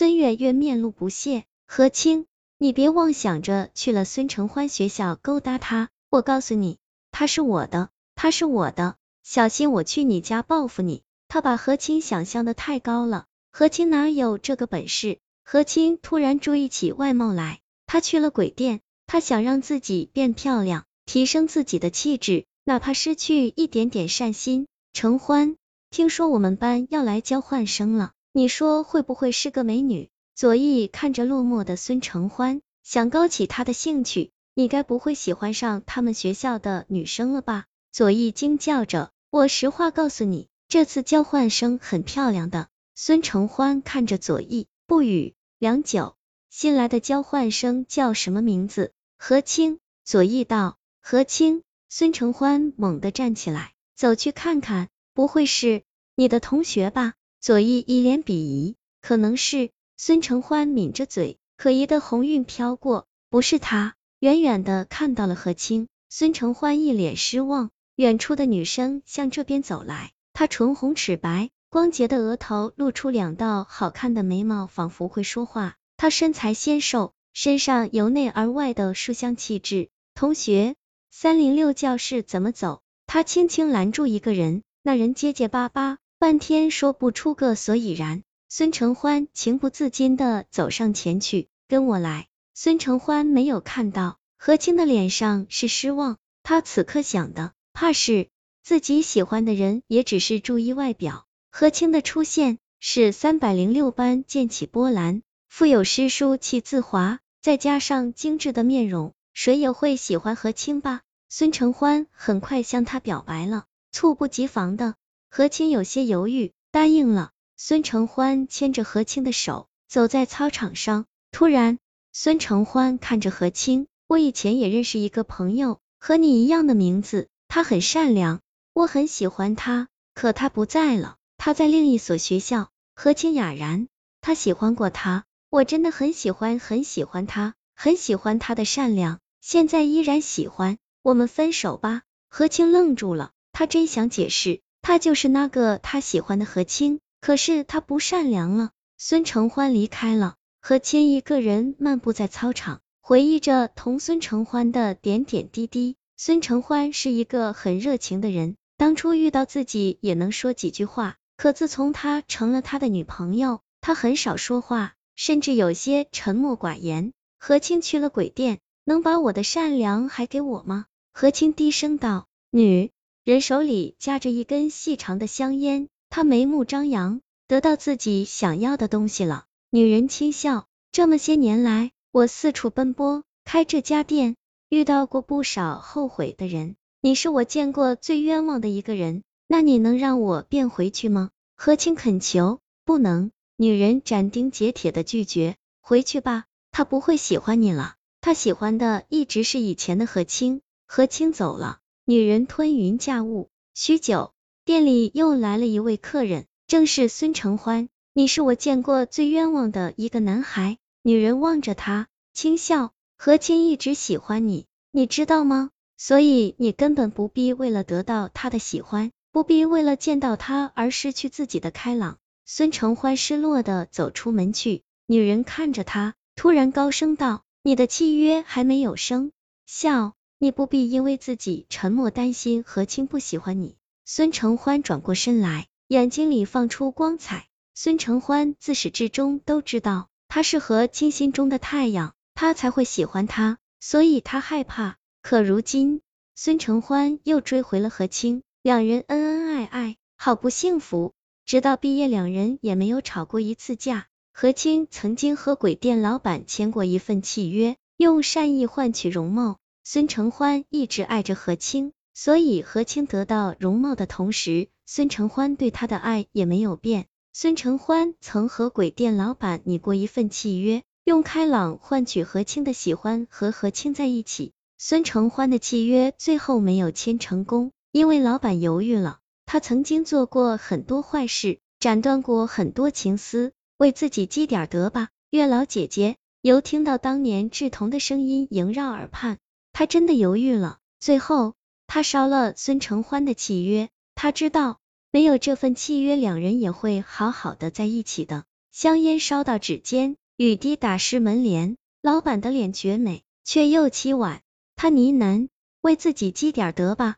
孙月月面露不屑，何清，你别妄想着去了孙承欢学校勾搭他，我告诉你，他是我的，他是我的，小心我去你家报复你。他把何清想象的太高了，何清哪有这个本事？何清突然注意起外貌来，他去了鬼店，他想让自己变漂亮，提升自己的气质，哪怕失去一点点善心。承欢，听说我们班要来交换生了，你说会不会是个美女？左翼看着落寞的孙承欢，想勾起他的兴趣。你该不会喜欢上他们学校的女生了吧？左翼惊叫着。我实话告诉你，这次交换生很漂亮的。孙承欢看着左翼，不语。良久，新来的交换生叫什么名字？何清。左翼道。何清。孙承欢猛地站起来，走去看看，不会是你的同学吧？左翼一脸鄙夷。可能是。孙承欢抿着嘴，可疑的红晕飘过，不是他。远远的看到了何清，孙承欢一脸失望。远处的女生向这边走来，她唇红齿白，光洁的额头露出两道好看的眉毛，仿佛会说话。她身材纤瘦，身上由内而外的书香气质。同学，三零六教室怎么走？他轻轻拦住一个人，那人结结巴巴，半天说不出个所以然。孙承欢情不自禁的走上前去，跟我来。孙承欢没有看到何清的脸上是失望，他此刻想的，怕是自己喜欢的人也只是注意外表。何清的出现，是三百零六班溅起波澜。富有诗书气自华，再加上精致的面容，谁也会喜欢何清吧？孙承欢很快向他表白了，猝不及防的何清有些犹豫，答应了。孙承欢牵着何清的手走在操场上，突然，孙承欢看着何清，我以前也认识一个朋友，和你一样的名字，他很善良，我很喜欢他，可他不在了，他在另一所学校。何清哑然，他喜欢过他，我真的很喜欢，很喜欢他，很喜欢他的善良，现在依然喜欢，我们分手吧。何清愣住了，他真想解释，他就是那个他喜欢的何清。可是他不善良了。孙承欢离开了，何清一个人漫步在操场，回忆着同孙承欢的点点滴滴。孙承欢是一个很热情的人，当初遇到自己也能说几句话，可自从他成了他的女朋友，他很少说话，甚至有些沉默寡言。何清去了鬼店，能把我的善良还给我吗？何清低声道。女人手里夹着一根细长的香烟。他眉目张扬，得到自己想要的东西了。女人轻笑，这么些年来，我四处奔波，开这家店，遇到过不少后悔的人。你是我见过最冤枉的一个人，那你能让我变回去吗？何清恳求。不能。女人斩钉截铁的拒绝。回去吧，他不会喜欢你了。他喜欢的一直是以前的何清。何清走了，女人吞云驾雾。许久。店里又来了一位客人，正是孙承欢。你是我见过最冤枉的一个男孩。女人望着他，轻笑。何清一直喜欢你，你知道吗？所以你根本不必为了得到他的喜欢，不必为了见到他而失去自己的开朗。孙承欢失落的走出门去。女人看着他，突然高声道：“你的契约还没有生效，你不必因为自己沉默担心何清不喜欢你。”孙承欢转过身来，眼睛里放出光彩。孙承欢自始至终都知道，他是何清心中的太阳，他才会喜欢他，所以他害怕。可如今，孙承欢又追回了何清，两人恩恩爱爱，好不幸福。直到毕业，两人也没有吵过一次架。何清曾经和鬼店老板签过一份契约，用善意换取容貌。孙承欢一直爱着何清。所以何清得到容貌的同时，孙承欢对他的爱也没有变。孙承欢曾和鬼店老板拟过一份契约，用开朗换取何清的喜欢，和何清在一起。孙承欢的契约最后没有签成功，因为老板犹豫了。他曾经做过很多坏事，斩断过很多情丝，为自己积点德吧。月老姐姐，犹听到当年志同的声音萦绕耳畔，他真的犹豫了。最后。他烧了孙承欢的契约，他知道没有这份契约，两人也会好好的在一起的。香烟烧到指尖，雨滴打湿门帘。老板的脸绝美，却又凄婉。他呢喃：“为自己积点德吧。”